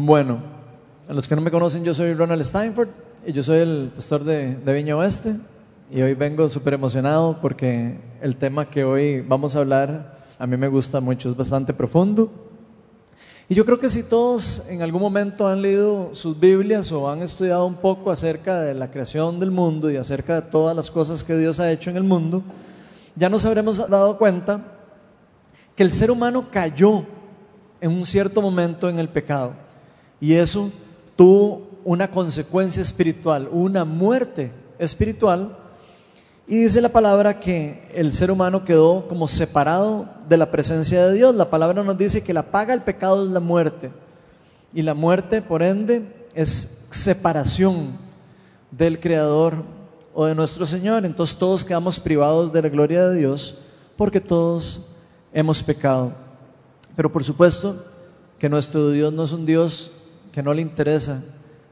Bueno, a los que no me conocen, yo soy Ronald Steinford y yo soy el pastor de, de Viña Oeste y hoy vengo súper emocionado porque el tema que hoy vamos a hablar a mí me gusta mucho, es bastante profundo. Y yo creo que si todos en algún momento han leído sus Biblias o han estudiado un poco acerca de la creación del mundo y acerca de todas las cosas que Dios ha hecho en el mundo, ya nos habremos dado cuenta que el ser humano cayó en un cierto momento en el pecado. Y eso tuvo una consecuencia espiritual, una muerte espiritual. Y dice la palabra que el ser humano quedó como separado de la presencia de Dios. La palabra nos dice que la paga el pecado es la muerte. Y la muerte, por ende, es separación del Creador o de nuestro Señor. Entonces todos quedamos privados de la gloria de Dios porque todos hemos pecado. Pero por supuesto que nuestro Dios no es un Dios que no le interesa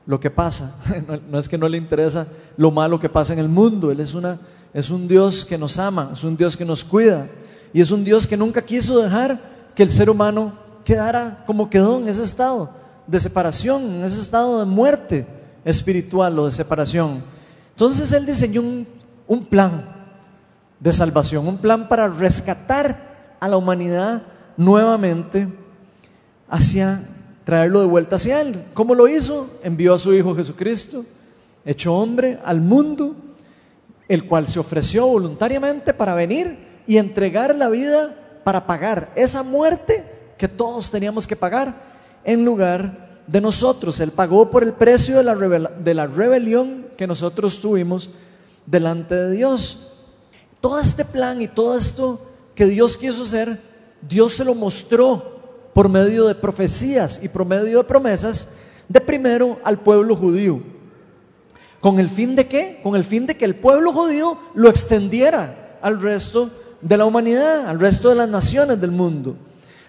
lo que pasa. No, es que no le interesa lo malo que pasa en el mundo. Él es, una, es un Dios que nos ama, es un Dios que nos cuida. Y es un Dios que nunca quiso dejar que el ser humano quedara como quedó en ese estado de separación, en ese estado de muerte espiritual o de separación. Entonces Él diseñó un, un plan de salvación, un plan para rescatar a la humanidad nuevamente hacia traerlo de vuelta hacia Él. ¿Cómo lo hizo? Envió a su Hijo Jesucristo, hecho hombre, al mundo, el cual se ofreció voluntariamente para venir y entregar la vida para pagar esa muerte que todos teníamos que pagar en lugar de nosotros. Él pagó por el precio de la, de la rebelión que nosotros tuvimos delante de Dios. Todo este plan y todo esto que Dios quiso hacer, Dios se lo mostró por medio de profecías y por medio de promesas de primero al pueblo judío. ¿Con el fin de qué? Con el fin de que el pueblo judío lo extendiera al resto de la humanidad, al resto de las naciones del mundo.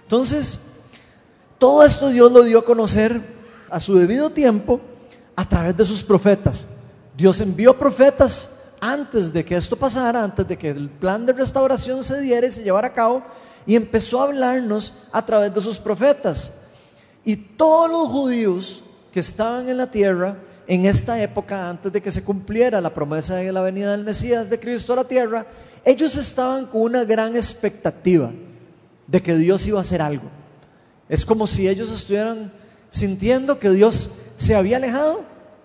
Entonces, todo esto Dios lo dio a conocer a su debido tiempo a través de sus profetas. Dios envió profetas antes de que esto pasara, antes de que el plan de restauración se diera y se llevara a cabo, y empezó a hablarnos a través de sus profetas. Y todos los judíos que estaban en la tierra en esta época, antes de que se cumpliera la promesa de la venida del Mesías de Cristo a la tierra, ellos estaban con una gran expectativa de que Dios iba a hacer algo. Es como si ellos estuvieran sintiendo que Dios se había alejado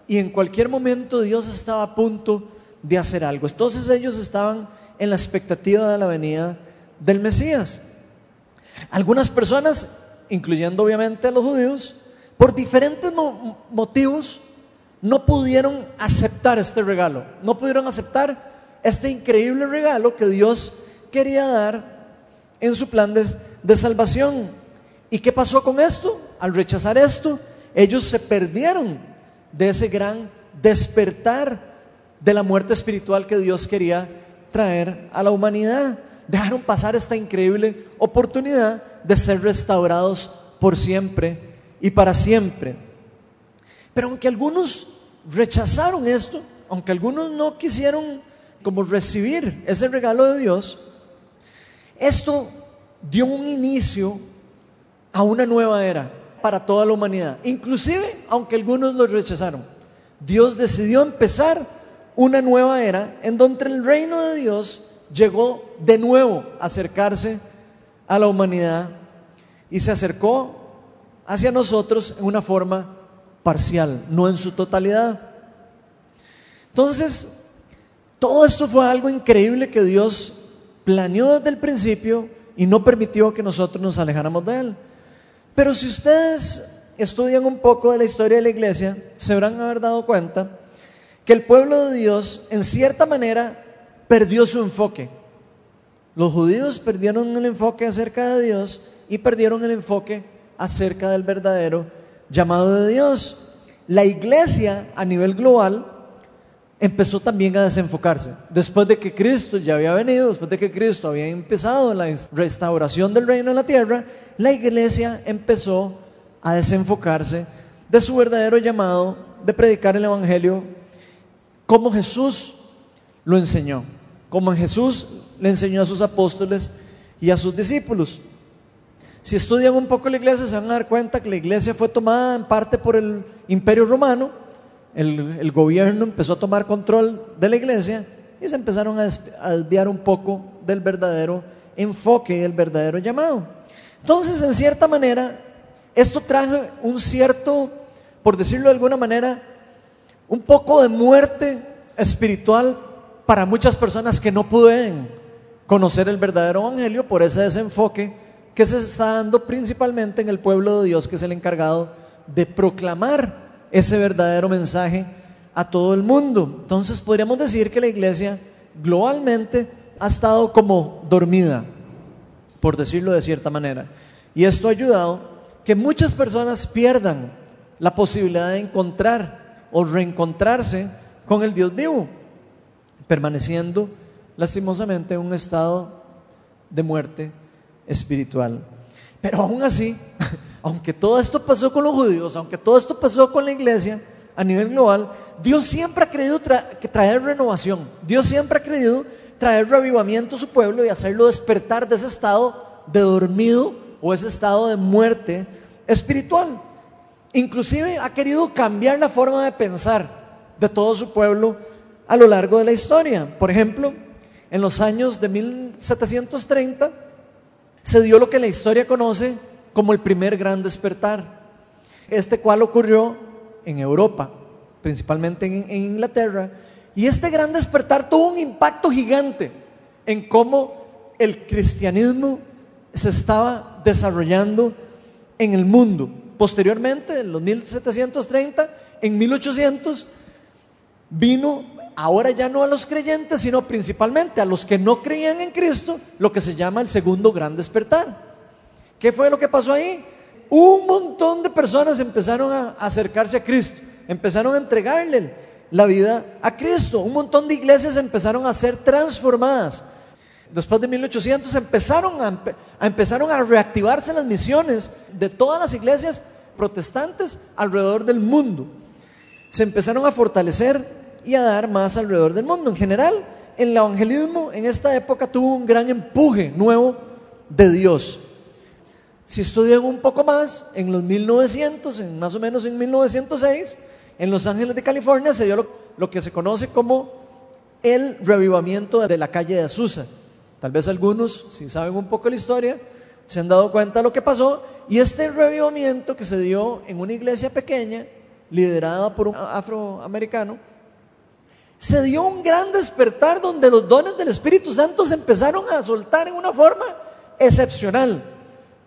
y en cualquier momento Dios estaba a punto de hacer algo. Entonces ellos estaban en la expectativa de la venida del Mesías. Algunas personas, incluyendo obviamente a los judíos, por diferentes motivos no pudieron aceptar este regalo, no pudieron aceptar este increíble regalo que Dios quería dar en su plan de, salvación. ¿Y qué pasó con esto? Al rechazar esto, ellos se perdieron de ese gran despertar de la muerte espiritual que Dios quería traer a la humanidad dejaron pasar esta increíble oportunidad de ser restaurados por siempre y para siempre. Pero aunque algunos rechazaron esto, aunque algunos no quisieron como recibir ese regalo de Dios, esto dio un inicio a una nueva era para toda la humanidad, inclusive aunque algunos lo rechazaron. Dios decidió empezar una nueva era en donde el reino de Dios llegó de nuevo a acercarse a la humanidad y se acercó hacia nosotros en una forma parcial, no en su totalidad. Entonces, todo esto fue algo increíble que Dios planeó desde el principio y no permitió que nosotros nos alejáramos de Él. Pero si ustedes estudian un poco de la historia de la iglesia, se habrán haber dado cuenta que el pueblo de Dios, en cierta manera, perdió su enfoque. Los judíos perdieron el enfoque acerca de Dios y perdieron el enfoque acerca del verdadero llamado de Dios. La iglesia a nivel global empezó también a desenfocarse. Después de que Cristo ya había venido, después de que Cristo había empezado la restauración del reino en la tierra, la iglesia empezó a desenfocarse de su verdadero llamado de predicar el Evangelio como Jesús lo enseñó como Jesús le enseñó a sus apóstoles y a sus discípulos. Si estudian un poco la iglesia, se van a dar cuenta que la iglesia fue tomada en parte por el imperio romano, el, gobierno empezó a tomar control de la iglesia y se empezaron a, desviar un poco del verdadero enfoque y del verdadero llamado. Entonces, en cierta manera, esto trajo un cierto, por decirlo de alguna manera, un poco de muerte espiritual para muchas personas que no pueden conocer el verdadero evangelio por ese desenfoque que se está dando principalmente en el pueblo de Dios, que es el encargado de proclamar ese verdadero mensaje a todo el mundo. Entonces podríamos decir que la iglesia globalmente ha estado como dormida, por decirlo de cierta manera. Y esto ha ayudado que muchas personas pierdan la posibilidad de encontrar o reencontrarse con el Dios vivo, permaneciendo lastimosamente en un estado de muerte espiritual. Pero aún así, aunque todo esto pasó con los judíos, aunque todo esto pasó con la iglesia a nivel global, Dios siempre ha querido traer renovación. Dios siempre ha querido traer revivamiento a su pueblo y hacerlo despertar de ese estado de dormido o ese estado de muerte espiritual. Inclusive ha querido cambiar la forma de pensar de todo su pueblo a lo largo de la historia. Por ejemplo, en los años de 1730 se dio lo que la historia conoce como el primer gran despertar, este cual ocurrió en Europa, principalmente en, en Inglaterra, y este gran despertar tuvo un impacto gigante en cómo el cristianismo se estaba desarrollando en el mundo. Posteriormente, en los 1730, en 1800, vino ahora ya no a los creyentes, sino principalmente a los que no creían en Cristo, lo que se llama el segundo gran despertar. ¿Qué fue lo que pasó ahí? Un montón de personas empezaron a acercarse a Cristo, empezaron a entregarle la vida a Cristo. Un montón de iglesias empezaron a ser transformadas. Después de 1800 empezaron a, empezaron a reactivarse las misiones de todas las iglesias protestantes alrededor del mundo. Se empezaron a fortalecer y a dar más alrededor del mundo. En general, el evangelismo en esta época tuvo un gran empuje nuevo de Dios. Si estudian un poco más, en los 1900, en, más o menos en 1906, en Los Ángeles de California se dio lo, que se conoce como el revivamiento de la calle de Azusa. Tal vez algunos, si saben un poco la historia, se han dado cuenta de lo que pasó. Y este revivamiento que se dio en una iglesia pequeña, liderada por un afroamericano, se dio un gran despertar donde los dones del Espíritu Santo se empezaron a soltar en una forma excepcional.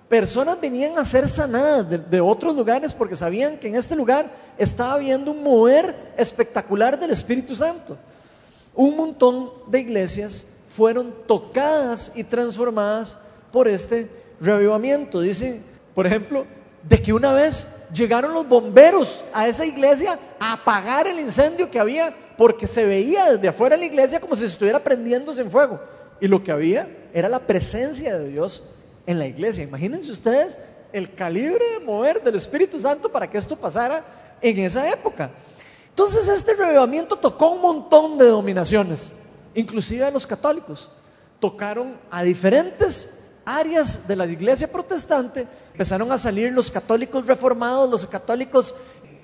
Personas venían a ser sanadas de, otros lugares porque sabían que en este lugar estaba habiendo un mover espectacular del Espíritu Santo. Un montón de iglesias fueron tocadas y transformadas por este revivamiento. Dice, por ejemplo, de que una vez llegaron los bomberos a esa iglesia a apagar el incendio que había porque se veía desde afuera la iglesia como si estuviera prendiéndose en fuego. Y lo que había era la presencia de Dios en la iglesia. Imagínense ustedes el calibre de mover del Espíritu Santo para que esto pasara en esa época. Entonces este revivamiento tocó un montón de dominaciones, inclusive a los católicos. Tocaron a diferentes áreas de la iglesia protestante, empezaron a salir los católicos reformados, los católicos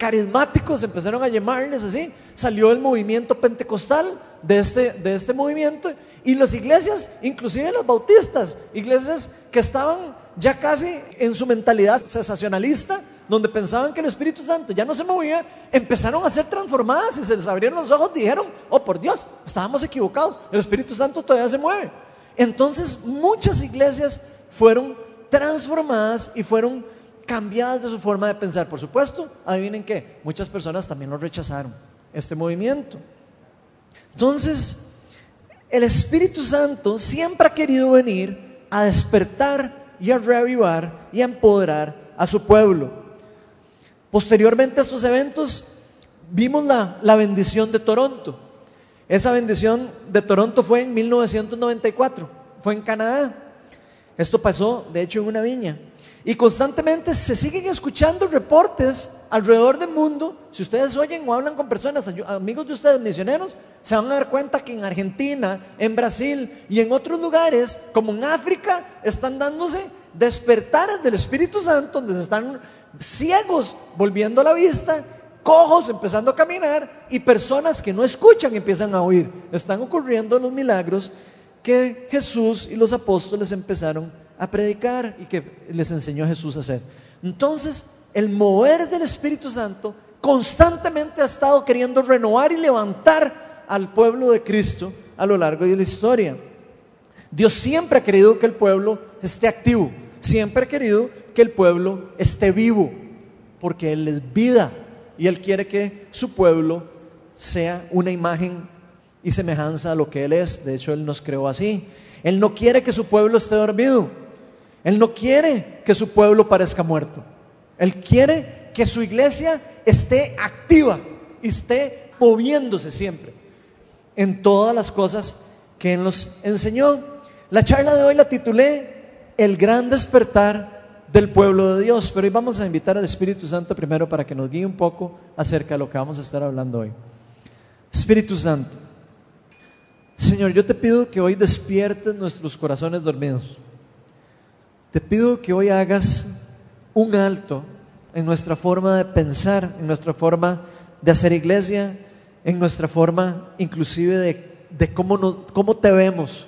carismáticos, empezaron a llamarles así, salió el movimiento pentecostal de este, de este movimiento y las iglesias, inclusive las bautistas, iglesias que estaban ya casi en su mentalidad sensacionalista, donde pensaban que el Espíritu Santo ya no se movía, empezaron a ser transformadas y se les abrieron los ojos, dijeron, oh por Dios, estábamos equivocados, el Espíritu Santo todavía se mueve. Entonces muchas iglesias fueron transformadas y fueron cambiadas de su forma de pensar. Por supuesto, adivinen qué, muchas personas también lo rechazaron, este movimiento. Entonces, el Espíritu Santo siempre ha querido venir a despertar y a reavivar y a empoderar a su pueblo. Posteriormente a estos eventos, vimos la, la bendición de Toronto. Esa bendición de Toronto fue en 1994, fue en Canadá. Esto pasó, de hecho, en una viña. Y constantemente se siguen escuchando reportes alrededor del mundo. Si ustedes oyen o hablan con personas, amigos de ustedes, misioneros, se van a dar cuenta que en Argentina, en Brasil y en otros lugares, como en África, están dándose despertares del Espíritu Santo, donde se están ciegos volviendo la vista, cojos empezando a caminar y personas que no escuchan empiezan a oír. Están ocurriendo los milagros que Jesús y los apóstoles empezaron a predicar y que les enseñó Jesús a hacer. Entonces, el mover del Espíritu Santo constantemente ha estado queriendo renovar y levantar al pueblo de Cristo a lo largo de la historia. Dios siempre ha querido que el pueblo esté activo, siempre ha querido que el pueblo esté vivo, porque Él es vida y Él quiere que su pueblo sea una imagen y semejanza a lo que Él es. De hecho, Él nos creó así. Él no quiere que su pueblo esté dormido. Él no quiere que su pueblo parezca muerto. Él quiere que su iglesia esté activa y esté moviéndose siempre en todas las cosas que Él nos enseñó. La charla de hoy la titulé El gran despertar del pueblo de Dios, pero hoy vamos a invitar al Espíritu Santo primero para que nos guíe un poco acerca de lo que vamos a estar hablando hoy. Espíritu Santo, Señor, yo te pido que hoy despiertes nuestros corazones dormidos. Te pido que hoy hagas un alto en nuestra forma de pensar, en nuestra forma de hacer iglesia, en nuestra forma inclusive de, cómo, cómo te vemos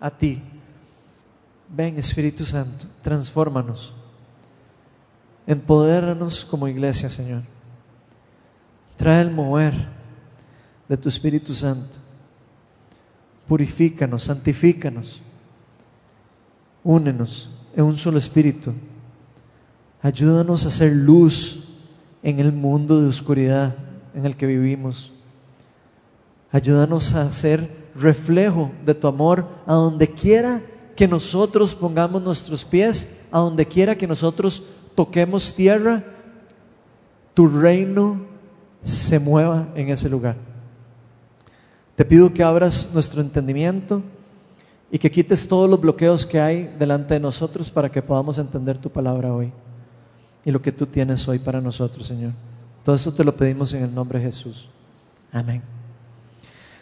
a ti. Ven Espíritu Santo, transfórmanos, empodéranos como iglesia, Señor. Trae el mover de tu Espíritu Santo. Purifícanos, santifícanos. Únenos en un solo espíritu. Ayúdanos a hacer luz en el mundo de oscuridad en el que vivimos. Ayúdanos a ser reflejo de tu amor a donde quiera que nosotros pongamos nuestros pies, a donde quiera que nosotros toquemos tierra, tu reino se mueva en ese lugar. Te pido que abras nuestro entendimiento y que quites todos los bloqueos que hay delante de nosotros para que podamos entender tu palabra hoy y lo que tú tienes hoy para nosotros, Señor. Todo eso te lo pedimos en el nombre de Jesús. Amén.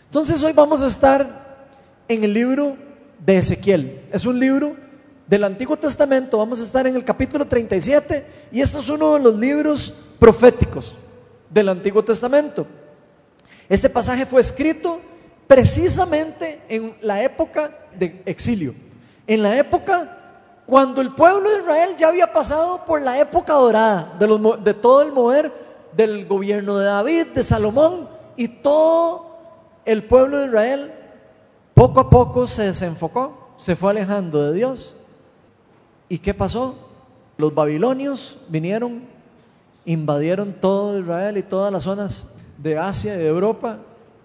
Entonces hoy vamos a estar en el libro de Ezequiel. Es un libro del Antiguo Testamento. Vamos a estar en el capítulo 37 y esto es uno de los libros proféticos del Antiguo Testamento. Este pasaje fue escrito precisamente en la época de exilio, en la época cuando el pueblo de Israel ya había pasado por la época dorada de, de todo el mover del gobierno de David, de Salomón y todo el pueblo de Israel poco a poco se desenfocó, se fue alejando de Dios. ¿Y qué pasó? Los babilonios vinieron, invadieron todo Israel y todas las zonas de Asia y de Europa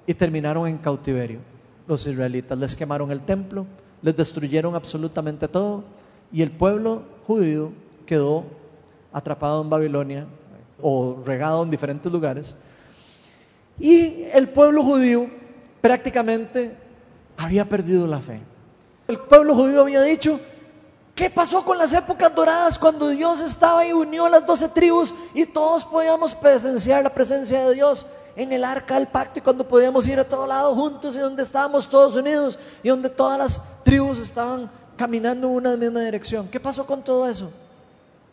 y terminaron en cautiverio. Los israelitas les quemaron el templo, les destruyeron absolutamente todo y el pueblo judío quedó atrapado en Babilonia o regado en diferentes lugares. Y el pueblo judío prácticamente había perdido la fe. El pueblo judío había dicho, ¿qué pasó con las épocas doradas cuando Dios estaba y unió las doce tribus y todos podíamos presenciar la presencia de Dios? En el arca del pacto y cuando podíamos ir a todos lados juntos y donde estábamos todos unidos y donde todas las tribus estaban caminando en una misma dirección. ¿Qué pasó con todo eso?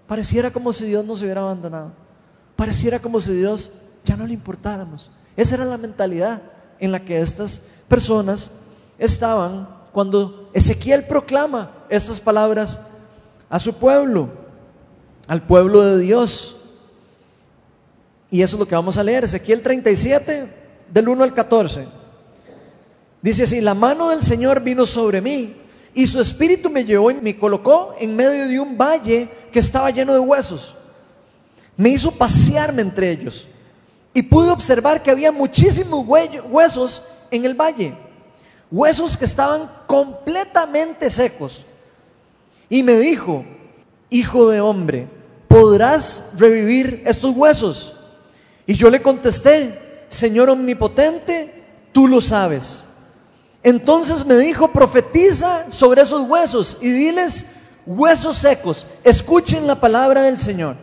Pareciera como si Dios nos hubiera abandonado. Pareciera como si Dios ya no le importáramos. Esa era la mentalidad en la que estas personas estaban cuando Ezequiel proclama estas palabras a su pueblo, al pueblo de Dios. Y eso es lo que vamos a leer, Ezequiel 37, del 1 al 14. Dice así, la mano del Señor vino sobre mí y su espíritu me llevó y me colocó en medio de un valle que estaba lleno de huesos. Me hizo pasearme entre ellos y pude observar que había muchísimos huesos en el valle, huesos que estaban completamente secos. Y me dijo, hijo de hombre, ¿podrás revivir estos huesos? Y yo le contesté, Señor omnipotente, tú lo sabes. Entonces me dijo, profetiza sobre esos huesos y diles, huesos secos, escuchen la palabra del Señor.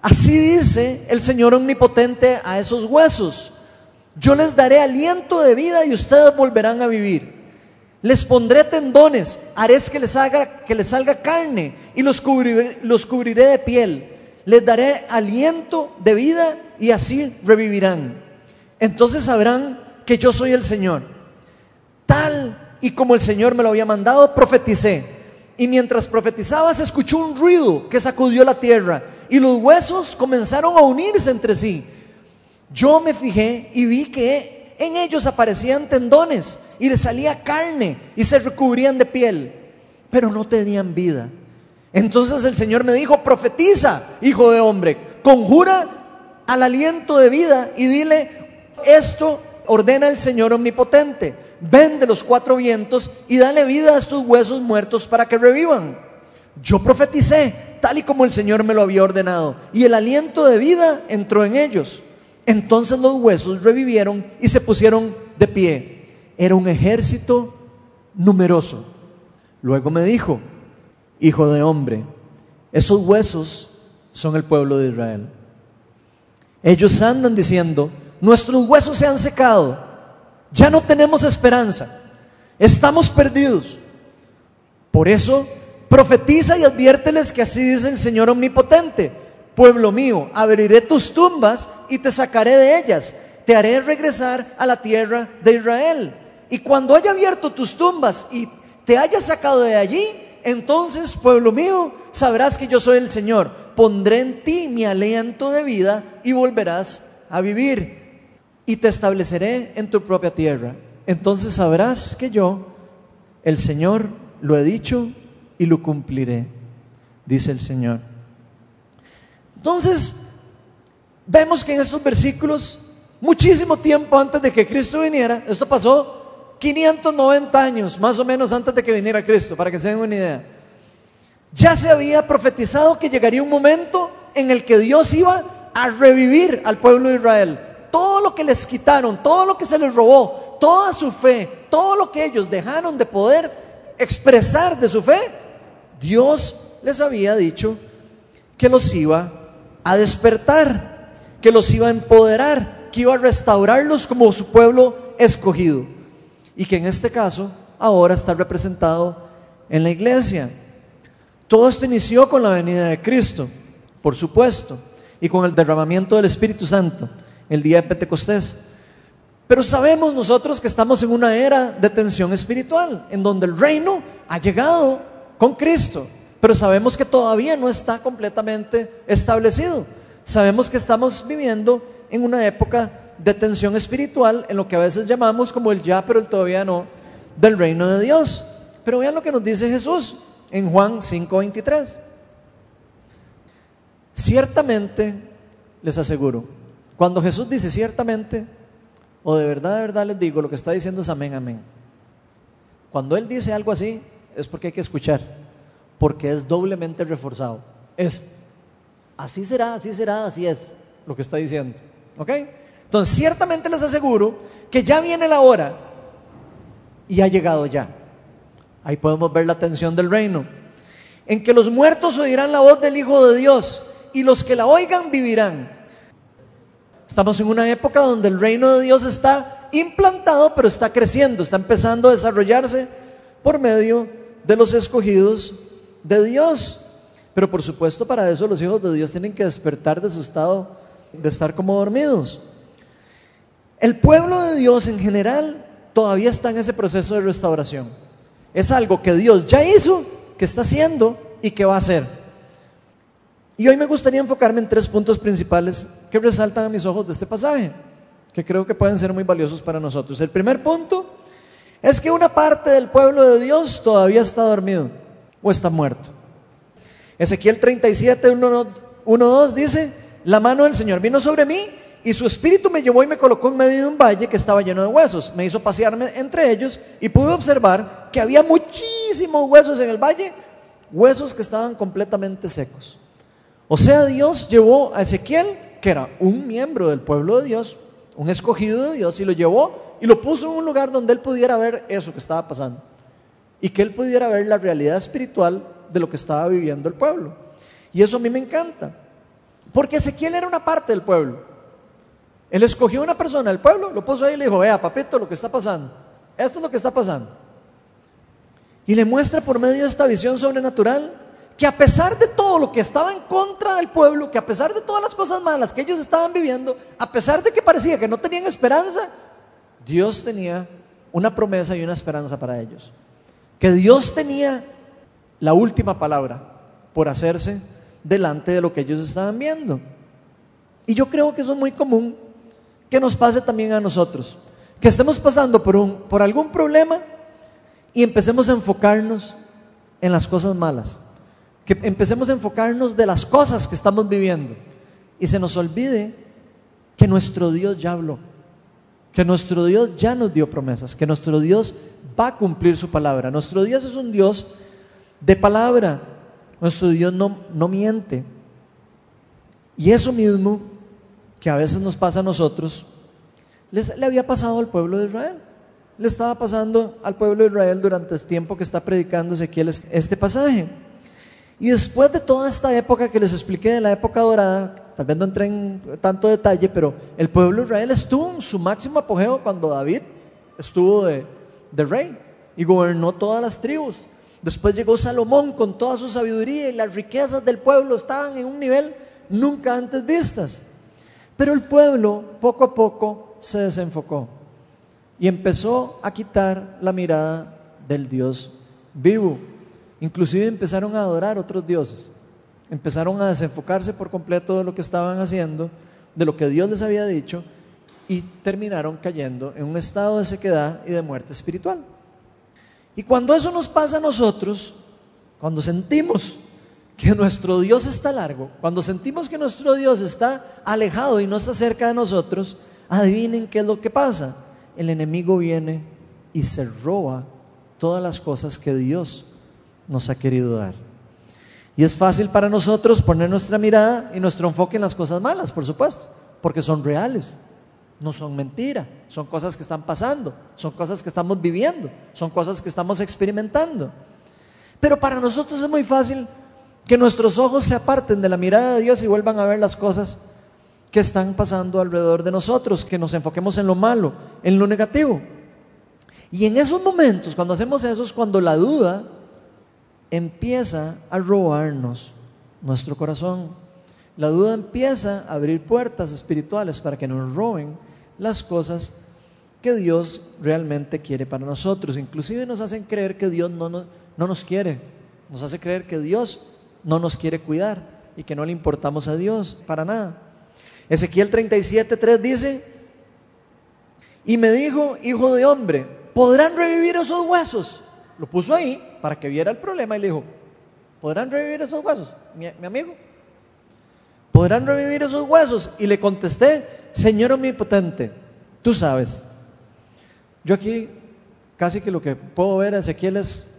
Así dice el Señor omnipotente a esos huesos. Yo les daré aliento de vida y ustedes volverán a vivir. Les pondré tendones, haré que les, haga, que les salga carne y los cubriré, los cubriré de piel. Les daré aliento de vida y así revivirán. Entonces sabrán que yo soy el Señor. Tal y como el Señor me lo había mandado, profeticé. Y mientras profetizaba se escuchó un ruido que sacudió la tierra y los huesos comenzaron a unirse entre sí. Yo me fijé y vi que en ellos aparecían tendones y les salía carne y se recubrían de piel, pero no tenían vida. Entonces el Señor me dijo, profetiza, hijo de hombre, conjura al aliento de vida y dile, esto ordena el Señor omnipotente, ven de los cuatro vientos y dale vida a estos huesos muertos para que revivan. Yo profeticé tal y como el Señor me lo había ordenado y el aliento de vida entró en ellos entonces los huesos revivieron y se pusieron de pie. Era un ejército numeroso. Luego me dijo, hijo de hombre, esos huesos son el pueblo de Israel. Ellos andan diciendo, nuestros huesos se han secado, ya no tenemos esperanza, estamos perdidos. Por eso, profetiza y adviérteles que así dice el Señor Omnipotente pueblo mío, abriré tus tumbas y te sacaré de ellas, te haré regresar a la tierra de Israel. Y cuando haya abierto tus tumbas y te haya sacado de allí, entonces, pueblo mío, sabrás que yo soy el Señor. Pondré en ti mi aliento de vida y volverás a vivir. Y te estableceré en tu propia tierra. Entonces sabrás que yo, el Señor, lo he dicho y lo cumpliré, dice el Señor. Entonces, vemos que en estos versículos, muchísimo tiempo antes de que Cristo viniera, esto pasó 590 años, más o menos antes de que viniera Cristo, para que se den una idea, ya se había profetizado que llegaría un momento en el que Dios iba a revivir al pueblo de Israel. Todo lo que les quitaron, todo lo que se les robó, toda su fe, todo lo que ellos dejaron de poder expresar de su fe, Dios les había dicho que los iba a despertar, que los iba a empoderar, que iba a restaurarlos como su pueblo escogido. Y que en este caso ahora está representado en la iglesia. Todo esto inició con la venida de Cristo, por supuesto, y con el derramamiento del Espíritu Santo el día de Pentecostés. Pero sabemos nosotros que estamos en una era de tensión espiritual, en donde el reino ha llegado con Cristo pero sabemos que todavía no está completamente establecido. Sabemos que estamos viviendo en una época de tensión espiritual, en lo que a veces llamamos como el ya, pero el todavía no, del reino de Dios. Pero vean lo que nos dice Jesús en Juan 5:23. Ciertamente, les aseguro, cuando Jesús dice ciertamente, o de verdad, de verdad les digo, lo que está diciendo es amén, amén. Cuando Él dice algo así, es porque hay que escuchar porque es doblemente reforzado. Es, así será, así será, así es lo que está diciendo. ¿Ok? Entonces, ciertamente les aseguro que ya viene la hora y ha llegado ya. Ahí podemos ver la tensión del reino. En que los muertos oirán la voz del Hijo de Dios y los que la oigan vivirán. Estamos en una época donde el reino de Dios está implantado, pero está creciendo, está empezando a desarrollarse por medio de los escogidos de Dios. Pero por supuesto para eso los hijos de Dios tienen que despertar de su estado de estar como dormidos. El pueblo de Dios en general todavía está en ese proceso de restauración. Es algo que Dios ya hizo, que está haciendo y que va a hacer. Y hoy me gustaría enfocarme en tres puntos principales que resaltan a mis ojos de este pasaje, que creo que pueden ser muy valiosos para nosotros. El primer punto es que una parte del pueblo de Dios todavía está dormido o está muerto. Ezequiel 37, 1, 2 dice, la mano del Señor vino sobre mí y su espíritu me llevó y me colocó en medio de un valle que estaba lleno de huesos. Me hizo pasearme entre ellos y pude observar que había muchísimos huesos en el valle, huesos que estaban completamente secos. O sea, Dios llevó a Ezequiel, que era un miembro del pueblo de Dios, un escogido de Dios, y lo llevó y lo puso en un lugar donde él pudiera ver eso que estaba pasando y que él pudiera ver la realidad espiritual de lo que estaba viviendo el pueblo. Y eso a mí me encanta, porque Ezequiel era una parte del pueblo. Él escogió una persona del pueblo, lo puso ahí y le dijo, vea, papito, lo que está pasando, esto es lo que está pasando. Y le muestra por medio de esta visión sobrenatural que a pesar de todo lo que estaba en contra del pueblo, que a pesar de todas las cosas malas que ellos estaban viviendo, a pesar de que parecía que no tenían esperanza, Dios tenía una promesa y una esperanza para ellos. Que Dios tenía la última palabra por hacerse delante de lo que ellos estaban viendo. Y yo creo que eso es muy común que nos pase también a nosotros. Que estemos pasando por, un, por algún problema y empecemos a enfocarnos en las cosas malas. Que empecemos a enfocarnos de las cosas que estamos viviendo. Y se nos olvide que nuestro Dios ya habló. Que nuestro Dios ya nos dio promesas. Que nuestro Dios va a cumplir su palabra. Nuestro Dios es un Dios de palabra. Nuestro Dios no, no miente. Y eso mismo que a veces nos pasa a nosotros, le había pasado al pueblo de Israel. Le estaba pasando al pueblo de Israel durante el tiempo que está predicando Ezequiel este pasaje. Y después de toda esta época que les expliqué, de la época dorada, tal vez no entré en tanto detalle, pero el pueblo de Israel estuvo en su máximo apogeo cuando David estuvo de, de rey y gobernó todas las tribus. Después llegó Salomón con toda su sabiduría y las riquezas del pueblo estaban en un nivel nunca antes vistas. Pero el pueblo poco a poco se desenfocó y empezó a quitar la mirada del Dios vivo. Inclusive empezaron a adorar otros dioses. Empezaron a desenfocarse por completo de lo que estaban haciendo, de lo que Dios les había dicho, y terminaron cayendo en un estado de sequedad y de muerte espiritual. Y cuando eso nos pasa a nosotros, cuando sentimos que nuestro Dios está largo, cuando sentimos que nuestro Dios está alejado y no está cerca de nosotros, adivinen qué es lo que pasa. El enemigo viene y se roba todas las cosas que Dios nos ha querido dar. Y es fácil para nosotros poner nuestra mirada y nuestro enfoque en las cosas malas, por supuesto, porque son reales, no son mentira, son cosas que están pasando, son cosas que estamos viviendo, son cosas que estamos experimentando. Pero para nosotros es muy fácil que nuestros ojos se aparten de la mirada de Dios y vuelvan a ver las cosas que están pasando alrededor de nosotros, que nos enfoquemos en lo malo, en lo negativo. Y en esos momentos, cuando hacemos eso, es cuando la duda empieza a robarnos nuestro corazón. La duda empieza a abrir puertas espirituales para que nos roben las cosas que Dios realmente quiere para nosotros. Inclusive nos hacen creer que Dios no, no, no nos quiere. Nos hace creer que Dios no nos quiere cuidar y que no le importamos a Dios para nada. Ezequiel 37.3 dice, y me dijo, hijo de hombre, ¿podrán revivir esos huesos? Lo puso ahí para que viera el problema y le dijo, ¿podrán revivir esos huesos? Mi, mi amigo, ¿podrán revivir esos huesos? Y le contesté, Señor omnipotente, tú sabes. Yo aquí casi que lo que puedo ver a Ezequiel es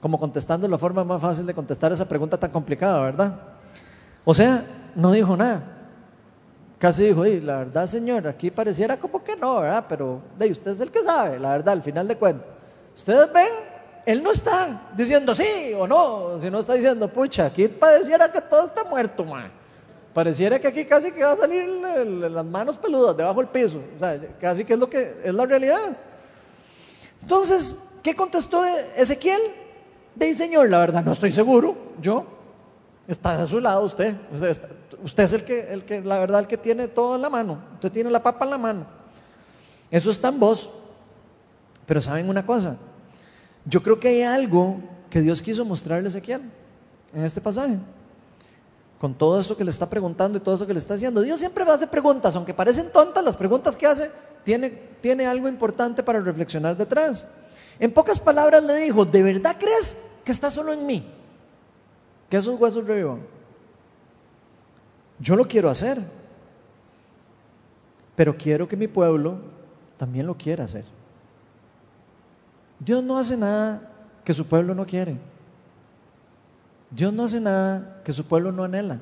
como contestando la forma más fácil de contestar esa pregunta tan complicada, ¿verdad? O sea, no dijo nada. Casi dijo, la verdad, señor, aquí pareciera como que no, ¿verdad? Pero de usted es el que sabe, la verdad, al final de cuentas. Ustedes ven, él no está diciendo sí o no, sino está diciendo, pucha, aquí pareciera que todo está muerto, man. Pareciera que aquí casi que va a salir las manos peludas debajo del piso. O sea, casi que es lo que es la realidad. Entonces, ¿qué contestó Ezequiel? De Señor, la verdad no estoy seguro. Yo, está a su lado usted. Usted, es el que, el que, la verdad, el que tiene todo en la mano. Usted tiene la papa en la mano. Eso está en vos. Pero saben una cosa, yo creo que hay algo que Dios quiso mostrarle a Ezequiel en este pasaje. Con todo esto que le está preguntando y todo esto que le está haciendo. Dios siempre va a hacer preguntas, aunque parecen tontas, las preguntas que hace tiene, tiene algo importante para reflexionar detrás. En pocas palabras le dijo, ¿de verdad crees que está solo en mí? Que esos huesos revivan. Yo lo quiero hacer, pero quiero que mi pueblo también lo quiera hacer. Dios no hace nada que su pueblo no quiere. Dios no hace nada que su pueblo no anhela.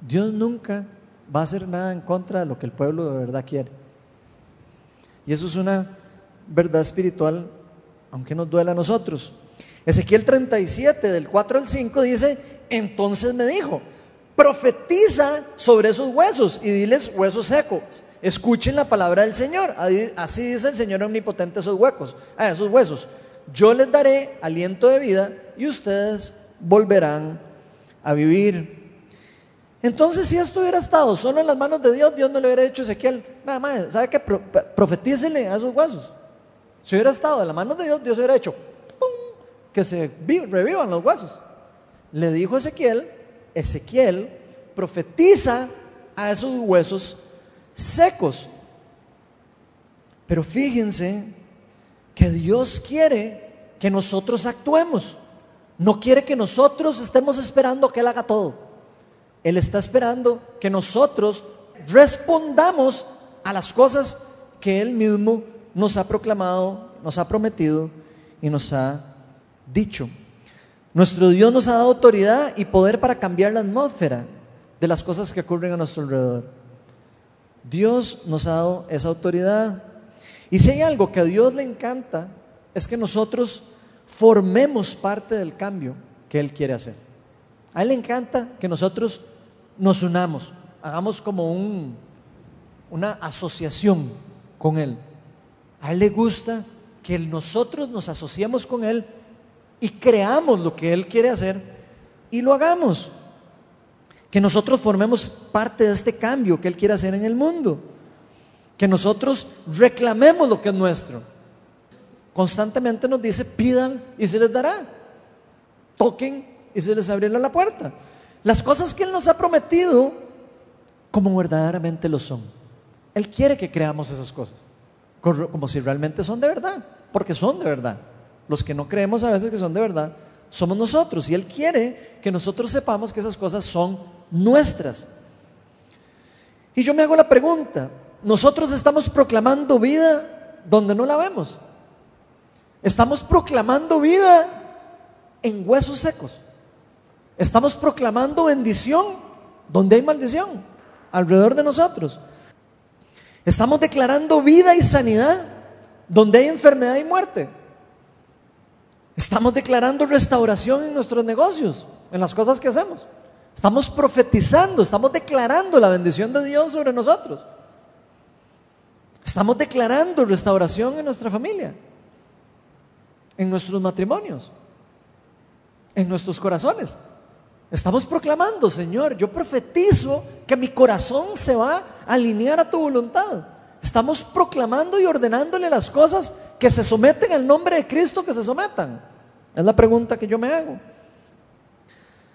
Dios nunca va a hacer nada en contra de lo que el pueblo de verdad quiere. Y eso es una verdad espiritual, aunque nos duela a nosotros. Ezequiel 37, del 4 al 5, dice, entonces me dijo, profetiza sobre esos huesos y diles huesos secos. Escuchen la palabra del Señor. Así dice el Señor omnipotente esos huecos, a esos huesos. yo les daré aliento de vida y ustedes volverán a vivir. Entonces, si esto hubiera estado solo en las manos de Dios, Dios no le hubiera dicho a Ezequiel, nada más, ¿sabe qué? Profetícele a esos huesos. Si hubiera estado en las manos de Dios, Dios hubiera hecho que se revivan los huesos. Le dijo Ezequiel, Ezequiel profetiza a esos huesos secos. Pero fíjense que Dios quiere que nosotros actuemos. No quiere que nosotros estemos esperando que Él haga todo. Él está esperando que nosotros respondamos a las cosas que Él mismo nos ha proclamado, nos ha prometido y nos ha dicho. Nuestro Dios nos ha dado autoridad y poder para cambiar la atmósfera de las cosas que ocurren a nuestro alrededor. Dios nos ha dado esa autoridad. Y si hay algo que a Dios le encanta, es que nosotros formemos parte del cambio que Él quiere hacer. A Él le encanta que nosotros nos unamos, hagamos como un, una asociación con Él. A Él le gusta que nosotros nos asociemos con Él y creamos lo que Él quiere hacer y lo hagamos. Que nosotros formemos parte de este cambio que Él quiere hacer en el mundo. Que nosotros reclamemos lo que es nuestro. Constantemente nos dice, pidan y se les dará. Toquen y se les abrirá la puerta. Las cosas que Él nos ha prometido, como verdaderamente lo son. Él quiere que creamos esas cosas, como si realmente son de verdad, porque son de verdad. Los que no creemos a veces que son de verdad, somos nosotros. Y Él quiere que nosotros sepamos que esas cosas son nuestras. Y yo me hago la pregunta, nosotros estamos proclamando vida donde no la vemos. Estamos proclamando vida en huesos secos. Estamos proclamando bendición donde hay maldición alrededor de nosotros. Estamos declarando vida y sanidad donde hay enfermedad y muerte. Estamos declarando restauración en nuestros negocios, en las cosas que hacemos. Estamos profetizando, estamos declarando la bendición de Dios sobre nosotros. Estamos declarando restauración en nuestra familia, en nuestros matrimonios, en nuestros corazones. Estamos proclamando, Señor, yo profetizo que mi corazón se va a alinear a tu voluntad. Estamos proclamando y ordenándole las cosas que se someten al nombre de Cristo, que se sometan. Es la pregunta que yo me hago.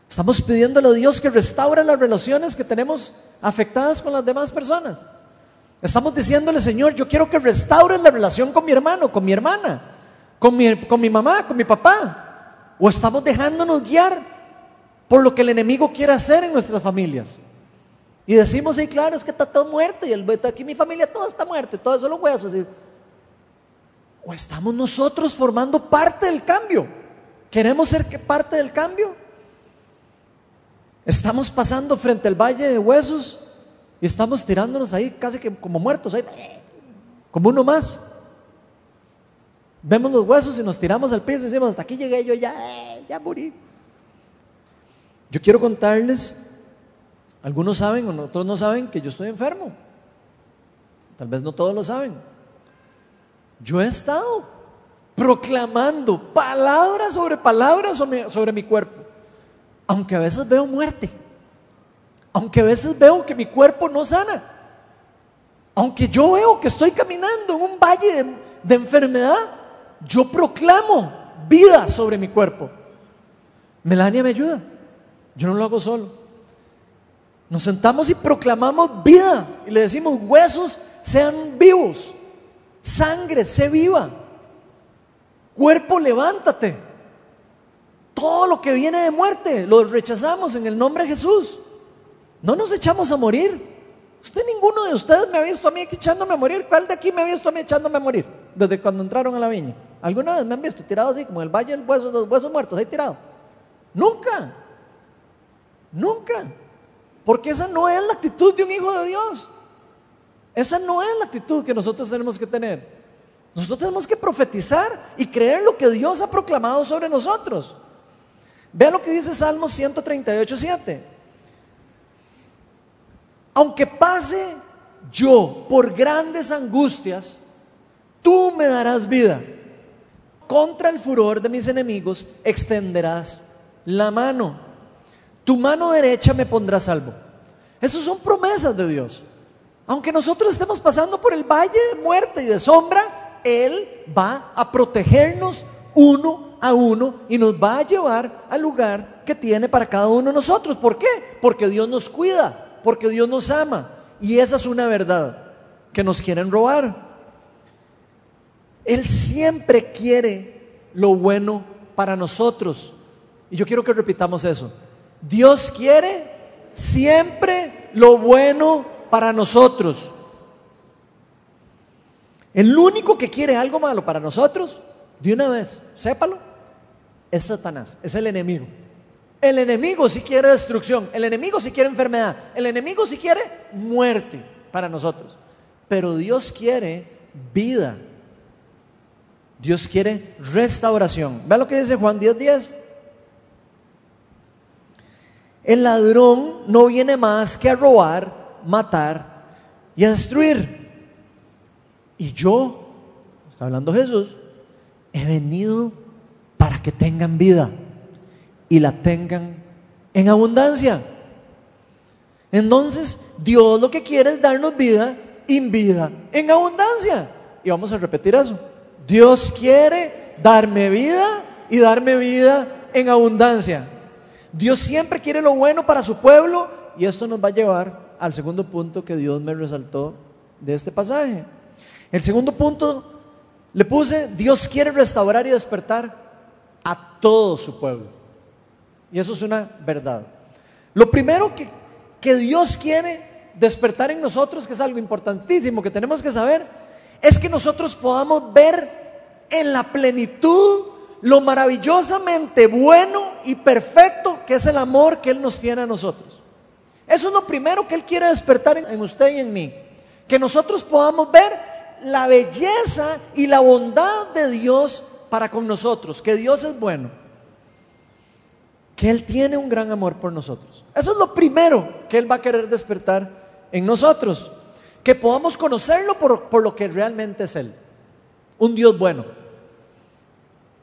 Estamos pidiéndole a Dios que restaure las relaciones que tenemos afectadas con las demás personas. Estamos diciéndole, Señor, yo quiero que restaures la relación con mi hermano, con mi hermana, con mi, con mi mamá, con mi papá. O estamos dejándonos guiar por lo que el enemigo quiere hacer en nuestras familias. Y decimos, sí, claro, es que está todo muerto y el, aquí mi familia todo está muerto y todo eso los huesos. O estamos nosotros formando parte del cambio. ¿Queremos ser parte del cambio? Estamos pasando frente al valle de huesos y estamos tirándonos ahí casi que como muertos, ahí, como uno más. Vemos los huesos y nos tiramos al piso y decimos, hasta aquí llegué yo, ya, ya morí. Yo quiero contarles algunos saben o otros no saben que yo estoy enfermo. Tal vez no todos lo saben. Yo he estado proclamando palabras sobre palabras sobre, mi cuerpo. Aunque a veces veo muerte. Aunque a veces veo que mi cuerpo no sana. Aunque yo veo que estoy caminando en un valle de enfermedad, yo proclamo vida sobre mi cuerpo. Melania me ayuda. Yo no lo hago solo. Nos sentamos y proclamamos vida y le decimos huesos sean vivos, sangre se viva, cuerpo levántate. Todo lo que viene de muerte lo rechazamos en el nombre de Jesús. No nos echamos a morir. Usted, ninguno de ustedes me ha visto a mí echándome a morir. ¿Cuál de aquí me ha visto a mí echándome a morir? Desde cuando entraron a la viña. ¿Alguna vez me han visto tirado así, como el valle del hueso, los huesos muertos, ahí tirado? Nunca. Nunca. Porque esa no es la actitud de un hijo de Dios. Esa no es la actitud que nosotros tenemos que tener. Nosotros tenemos que profetizar y creer lo que Dios ha proclamado sobre nosotros. Vean lo que dice Salmo 138, 7. Aunque pase yo por grandes angustias, tú me darás vida. contra el furor de mis enemigos extenderás la mano. Tu mano derecha me pondrá salvo. Esas son promesas de Dios. Aunque nosotros estemos pasando por el valle de muerte y de sombra, Él va a protegernos uno a uno y nos va a llevar al lugar que tiene para cada uno de nosotros. ¿Por qué? Porque Dios nos cuida, porque Dios nos ama. Y esa es una verdad que nos quieren robar. Él siempre quiere lo bueno para nosotros. Y yo quiero que repitamos eso. Dios quiere siempre lo bueno para nosotros. El único que quiere algo malo para nosotros, de una vez, sépalo, es Satanás, es el enemigo. El enemigo si quiere destrucción, el enemigo si quiere enfermedad, el enemigo si quiere muerte para nosotros. Pero Dios quiere vida. Dios quiere restauración. Vea lo que dice Juan 10:10. 10. El ladrón no viene más que a robar, matar y a destruir. Y yo, está hablando Jesús, he venido para que tengan vida y la tengan en abundancia. Entonces, Dios lo que quiere es darnos vida y vida en abundancia. Y vamos a repetir eso. Dios quiere darme vida y darme vida en abundancia. Dios siempre quiere lo bueno para su pueblo y esto nos va a llevar al segundo punto que Dios me resaltó de este pasaje. El segundo punto le puse, Dios quiere restaurar y despertar a todo su pueblo. Y eso es una verdad. Lo primero que, que Dios quiere despertar en nosotros, que es algo importantísimo que tenemos que saber, es que nosotros podamos ver en la plenitud lo maravillosamente bueno y perfecto que es el amor que Él nos tiene a nosotros. Eso es lo primero que Él quiere despertar en usted y en mí. Que nosotros podamos ver la belleza y la bondad de Dios para con nosotros, que Dios es bueno, que Él tiene un gran amor por nosotros. Eso es lo primero que Él va a querer despertar en nosotros, que podamos conocerlo por, por lo que realmente es Él, un Dios bueno,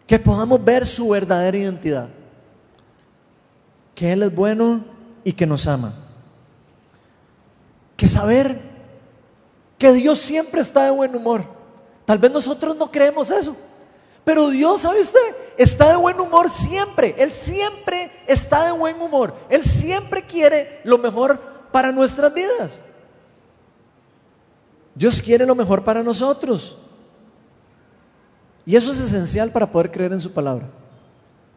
que podamos ver su verdadera identidad, que Él es bueno y que nos ama, que saber que Dios siempre está de buen humor. Tal vez nosotros no creemos eso. Pero Dios, ¿sabe usted? Está de buen humor siempre. Él siempre está de buen humor. Él siempre quiere lo mejor para nuestras vidas. Dios quiere lo mejor para nosotros. Y eso es esencial para poder creer en su palabra.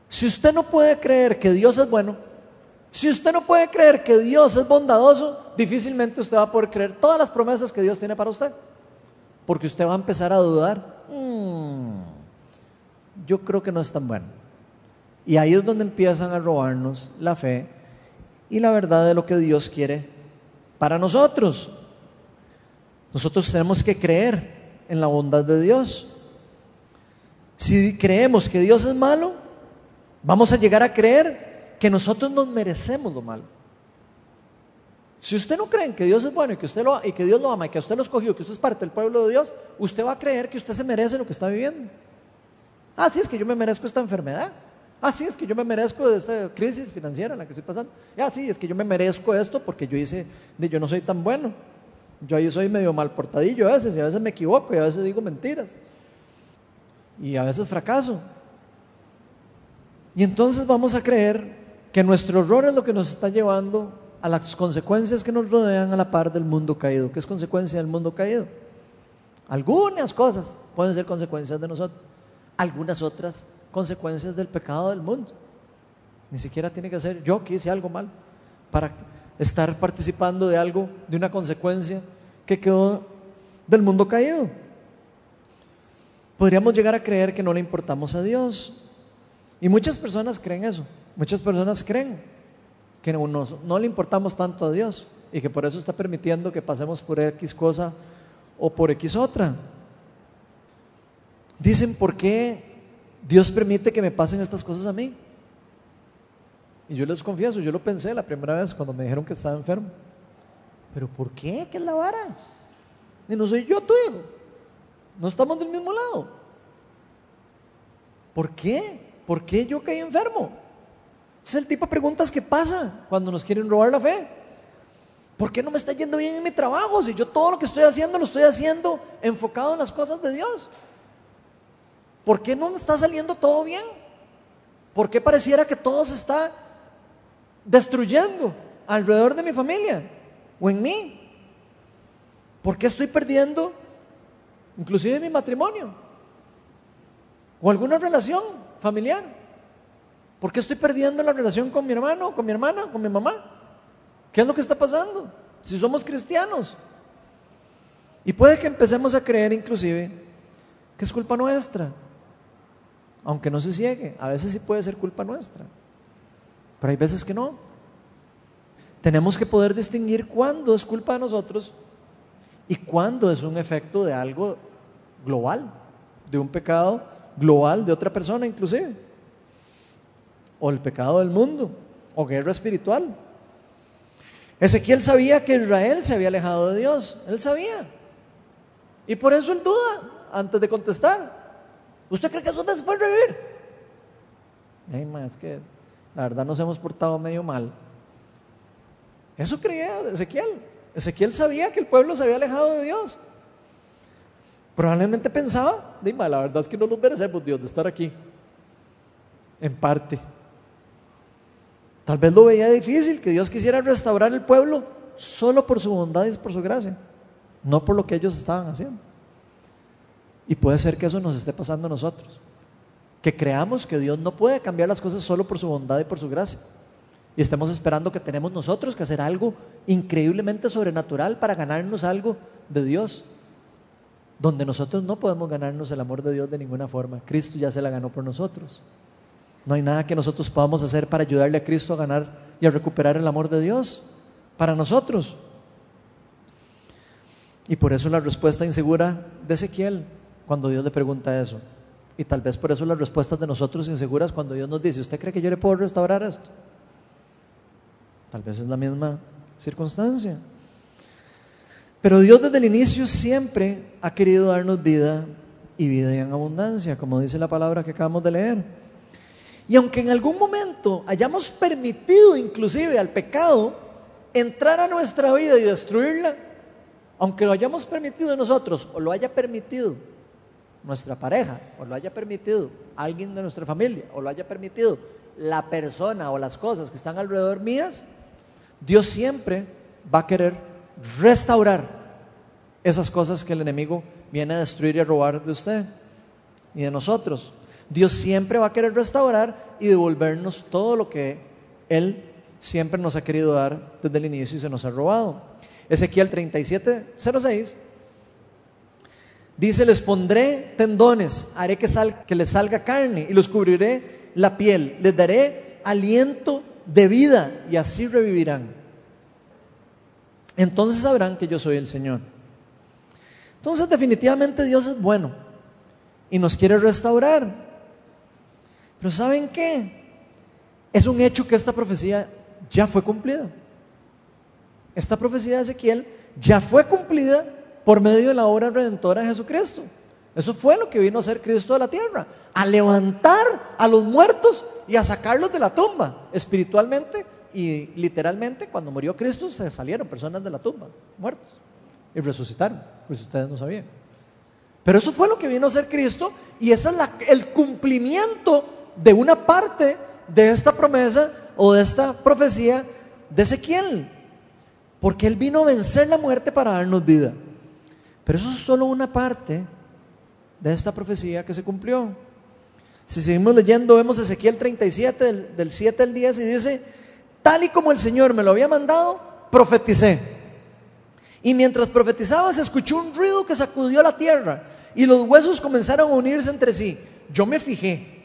Si usted no puede creer que Dios es bueno, si usted no puede creer que Dios es bondadoso, difícilmente usted va a poder creer todas las promesas que Dios tiene para usted. Porque usted va a empezar a dudar. Mm, yo creo que no es tan bueno. Y ahí es donde empiezan a robarnos la fe y la verdad de lo que Dios quiere para nosotros. Nosotros tenemos que creer en la bondad de Dios. Si creemos que Dios es malo, vamos a llegar a creer que nosotros nos merecemos lo malo. Si usted no cree en que Dios es bueno y que, usted lo, y que Dios lo ama y que usted lo escogió, que usted es parte del pueblo de Dios, usted va a creer que usted se merece lo que está viviendo. Ah, sí, es que yo me merezco esta enfermedad. Ah, sí, es que yo me merezco esta crisis financiera en la que estoy pasando. Ah, sí, es que yo me merezco esto porque yo hice, yo no soy tan bueno. Yo ahí soy medio mal portadillo a veces y a veces me equivoco y a veces digo mentiras. Y a veces fracaso. Y entonces vamos a creer que nuestro error es lo que nos está llevando a las consecuencias que nos rodean a la par del mundo caído. ¿Qué es consecuencia del mundo caído? Algunas cosas pueden ser consecuencias de nosotros, algunas otras consecuencias del pecado del mundo. Ni siquiera tiene que ser yo que hice algo mal para estar participando de algo, de una consecuencia que quedó del mundo caído. Podríamos llegar a creer que no le importamos a Dios. Y muchas personas creen eso. Muchas personas creen que no, le importamos tanto a Dios y que por eso está permitiendo que pasemos por X cosa o por X otra. Dicen, ¿por qué Dios permite que me pasen estas cosas a mí? Y yo les confieso, yo lo pensé la primera vez cuando me dijeron que estaba enfermo. ¿Pero por qué? ¿Qué es la vara? Y no soy yo tu hijo. No estamos del mismo lado. ¿por qué? ¿Por qué yo caí enfermo? Es el tipo de preguntas que pasa cuando nos quieren robar la fe. ¿Por qué no me está yendo bien en mi trabajo? Si yo todo lo que estoy haciendo lo estoy haciendo enfocado en las cosas de Dios. ¿Por qué no me está saliendo todo bien? ¿Por qué pareciera que todo se está destruyendo alrededor de mi familia o en mí? ¿Por qué estoy perdiendo inclusive mi matrimonio? ¿O alguna relación familiar? ¿Por qué estoy perdiendo la relación con mi hermano, con mi hermana, con mi mamá? ¿Qué es lo que está pasando? Si somos cristianos. Y puede que empecemos a creer inclusive que es culpa nuestra. Aunque no se ciegue, a veces sí puede ser culpa nuestra. Pero hay veces que no. Tenemos que poder distinguir cuándo es culpa de nosotros y cuándo es un efecto de algo global, de un pecado global de otra persona inclusive, o el pecado del mundo, o guerra espiritual. Ezequiel sabía que Israel se había alejado de Dios, él sabía. Y por eso él duda antes de contestar. ¿Usted cree que eso se puede revivir? es que la verdad nos hemos portado medio mal. Eso creía Ezequiel. Ezequiel sabía que el pueblo se había alejado de Dios. Probablemente pensaba, dime, la verdad es que no nos merecemos Dios de estar aquí. En parte. Tal vez lo veía difícil que Dios quisiera restaurar el pueblo solo por su bondad y por su gracia, no por lo que ellos estaban haciendo. Y puede ser que eso nos esté pasando a nosotros, que creamos que Dios no puede cambiar las cosas solo por su bondad y por su gracia. Y estemos esperando que tenemos nosotros que hacer algo increíblemente sobrenatural para ganarnos algo de Dios, donde nosotros no podemos ganarnos el amor de Dios de ninguna forma. Cristo ya se la ganó por nosotros. No hay nada que nosotros podamos hacer para ayudarle a Cristo a ganar y a recuperar el amor de Dios para nosotros. Y por eso la respuesta insegura de Ezequiel cuando Dios le pregunta eso. Y tal vez por eso las respuestas de nosotros inseguras cuando Dios nos dice, ¿usted cree que yo le puedo restaurar esto? Tal vez es la misma circunstancia. Pero Dios desde el inicio siempre ha querido darnos vida y vida en abundancia, como dice la palabra que acabamos de leer. Y aunque en algún momento hayamos permitido inclusive al pecado entrar a nuestra vida y destruirla, aunque lo hayamos permitido nosotros o lo haya permitido nuestra pareja o lo haya permitido alguien de nuestra familia o lo haya permitido la persona o las cosas que están alrededor mías, Dios siempre va a querer restaurar esas cosas que el enemigo viene a destruir y a robar de usted y de nosotros. Dios siempre va a querer restaurar y devolvernos todo lo que Él siempre nos ha querido dar desde el inicio y se nos ha robado. Ezequiel 37, 06 dice, les pondré tendones, haré que, que les salga carne y los cubriré la piel, les daré aliento de vida y así revivirán. Entonces sabrán que yo soy el Señor. Entonces definitivamente Dios es bueno y nos quiere restaurar. Pero ¿saben qué? Es un hecho que esta profecía ya fue cumplida. Esta profecía de Ezequiel ya fue cumplida por medio de la obra redentora de Jesucristo. Eso fue lo que vino a hacer Cristo de la tierra, a levantar a los muertos y a sacarlos de la tumba, espiritualmente y literalmente. Cuando murió Cristo se salieron personas de la tumba, muertos, y resucitaron, pues ustedes no sabían. Pero eso fue lo que vino a hacer Cristo y ese es el cumplimiento de una parte de esta promesa o de esta profecía de Ezequiel. Porque Él vino a vencer la muerte para darnos vida. Pero eso es solo una parte de esta profecía que se cumplió. Si seguimos leyendo, vemos Ezequiel 37, del, del 7 al 10, y dice, tal y como el Señor me lo había mandado, profeticé. Y mientras profetizaba se escuchó un ruido que sacudió la tierra y los huesos comenzaron a unirse entre sí. Yo me fijé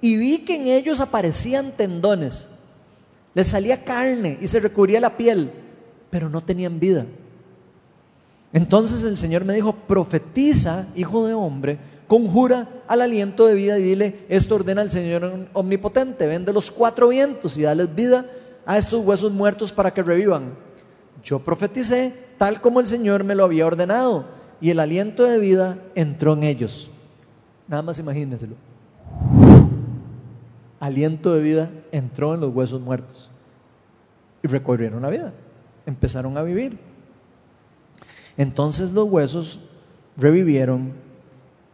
y vi que en ellos aparecían tendones, les salía carne y se recubría la piel, pero no tenían vida. Entonces el Señor me dijo, profetiza, hijo de hombre, conjura al aliento de vida y dile, esto ordena el Señor omnipotente, vende los cuatro vientos y dales vida a estos huesos muertos para que revivan. Yo profeticé tal como el Señor me lo había ordenado y el aliento de vida entró en ellos. Nada más imagínenselo. Aliento de vida entró en los huesos muertos y recorrieron la vida, empezaron a vivir. Entonces los huesos revivieron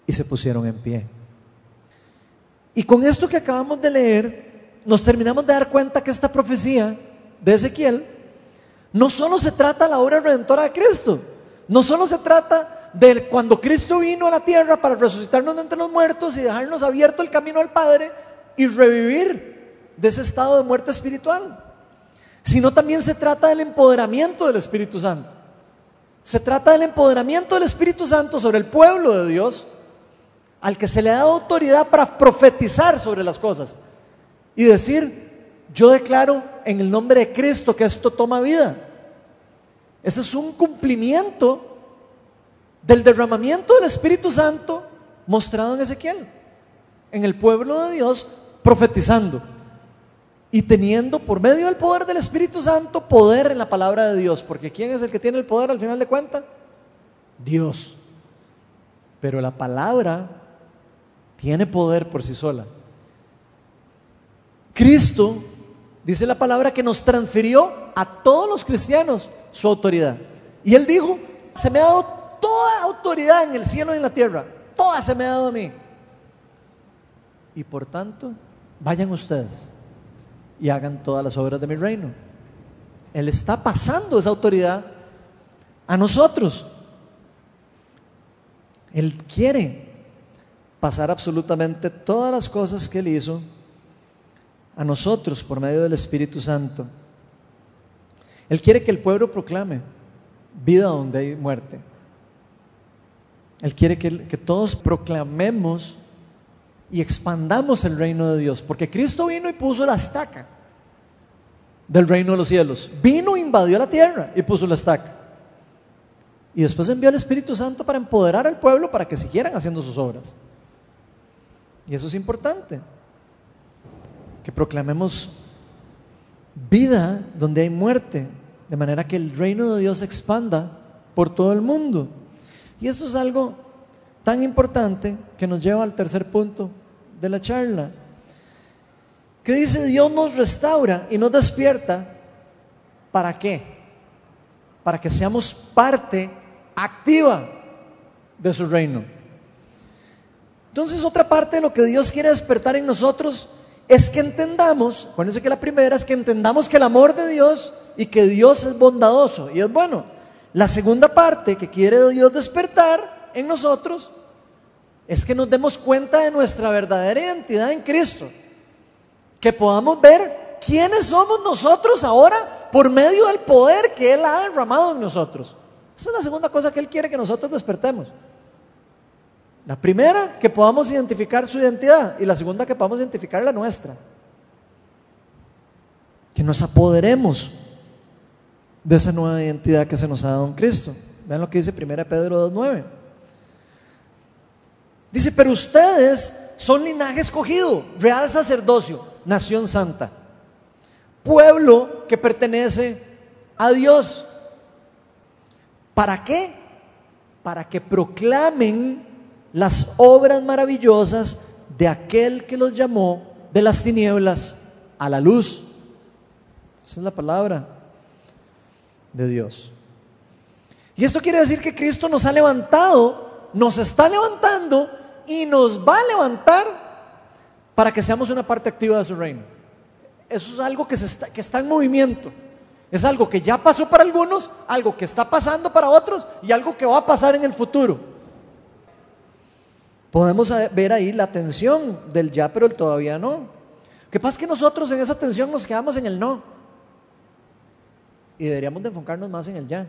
y se pusieron en pie. Y con esto que acabamos de leer, nos terminamos de dar cuenta que esta profecía de Ezequiel no solo se trata de la obra redentora de Cristo, no solo se trata de cuando Cristo vino a la tierra para resucitarnos de entre los muertos y dejarnos abierto el camino al Padre y revivir de ese estado de muerte espiritual, sino también se trata del empoderamiento del Espíritu Santo. Se trata del empoderamiento del Espíritu Santo sobre el pueblo de Dios, al que se le da autoridad para profetizar sobre las cosas y decir, yo declaro en el nombre de Cristo que esto toma vida. Ese es un cumplimiento del derramamiento del Espíritu Santo mostrado en Ezequiel, en el pueblo de Dios profetizando y teniendo por medio del poder del Espíritu Santo poder en la palabra de Dios, porque ¿quién es el que tiene el poder al final de cuentas? Dios. Pero la palabra tiene poder por sí sola. Cristo, dice la palabra, que nos transfirió a todos los cristianos su autoridad. Y él dijo, se me ha dado toda autoridad en el cielo y en la tierra. Toda se me ha dado a mí. Y por tanto, vayan ustedes y hagan todas las obras de mi reino. Él está pasando esa autoridad a nosotros. Él quiere pasar absolutamente todas las cosas que Él hizo a nosotros por medio del Espíritu Santo. Él quiere que el pueblo proclame vida donde hay muerte. Él quiere que, todos proclamemos y expandamos el reino de Dios, porque Cristo vino y puso la estaca del reino de los cielos. Vino, invadió la tierra y puso la estaca. Y después envió al Espíritu Santo para empoderar al pueblo para que siguieran haciendo sus obras. Y eso es importante que proclamemos vida donde hay muerte, de manera que el reino de Dios expanda por todo el mundo. Y esto es algo tan importante que nos lleva al tercer punto de la charla, que dice Dios nos restaura y nos despierta. ¿Para qué? Para que seamos parte activa de su reino. Entonces otra parte de lo que Dios quiere despertar en nosotros es que entendamos, acuérdense que la primera es que entendamos que el amor de Dios y que Dios es bondadoso y es bueno. La segunda parte que quiere Dios despertar en nosotros es que nos demos cuenta de nuestra verdadera identidad en Cristo. Que podamos ver quiénes somos nosotros ahora por medio del poder que Él ha derramado en nosotros. Esa es la segunda cosa que Él quiere que nosotros despertemos. La primera, que podamos identificar su identidad y la segunda, que podamos identificar la nuestra. Que nos apoderemos de esa nueva identidad que se nos ha dado en Cristo. Vean lo que dice 1 Pedro 2.9. Dice, pero ustedes son linaje escogido, real sacerdocio, nación santa, pueblo que pertenece a Dios. ¿Para qué? Para que proclamen las obras maravillosas de aquel que los llamó de las tinieblas a la luz. Esa es la palabra de Dios. Y esto quiere decir que Cristo nos ha levantado, nos está levantando y nos va a levantar para que seamos una parte activa de su reino. Eso es algo que, está, en movimiento. Es algo que ya pasó para algunos, algo que está pasando para otros y algo que va a pasar en el futuro. Podemos ver ahí la tensión del ya, pero el todavía no. Lo que pasa es que nosotros en esa tensión nos quedamos en el no. Y deberíamos de enfocarnos más en el ya.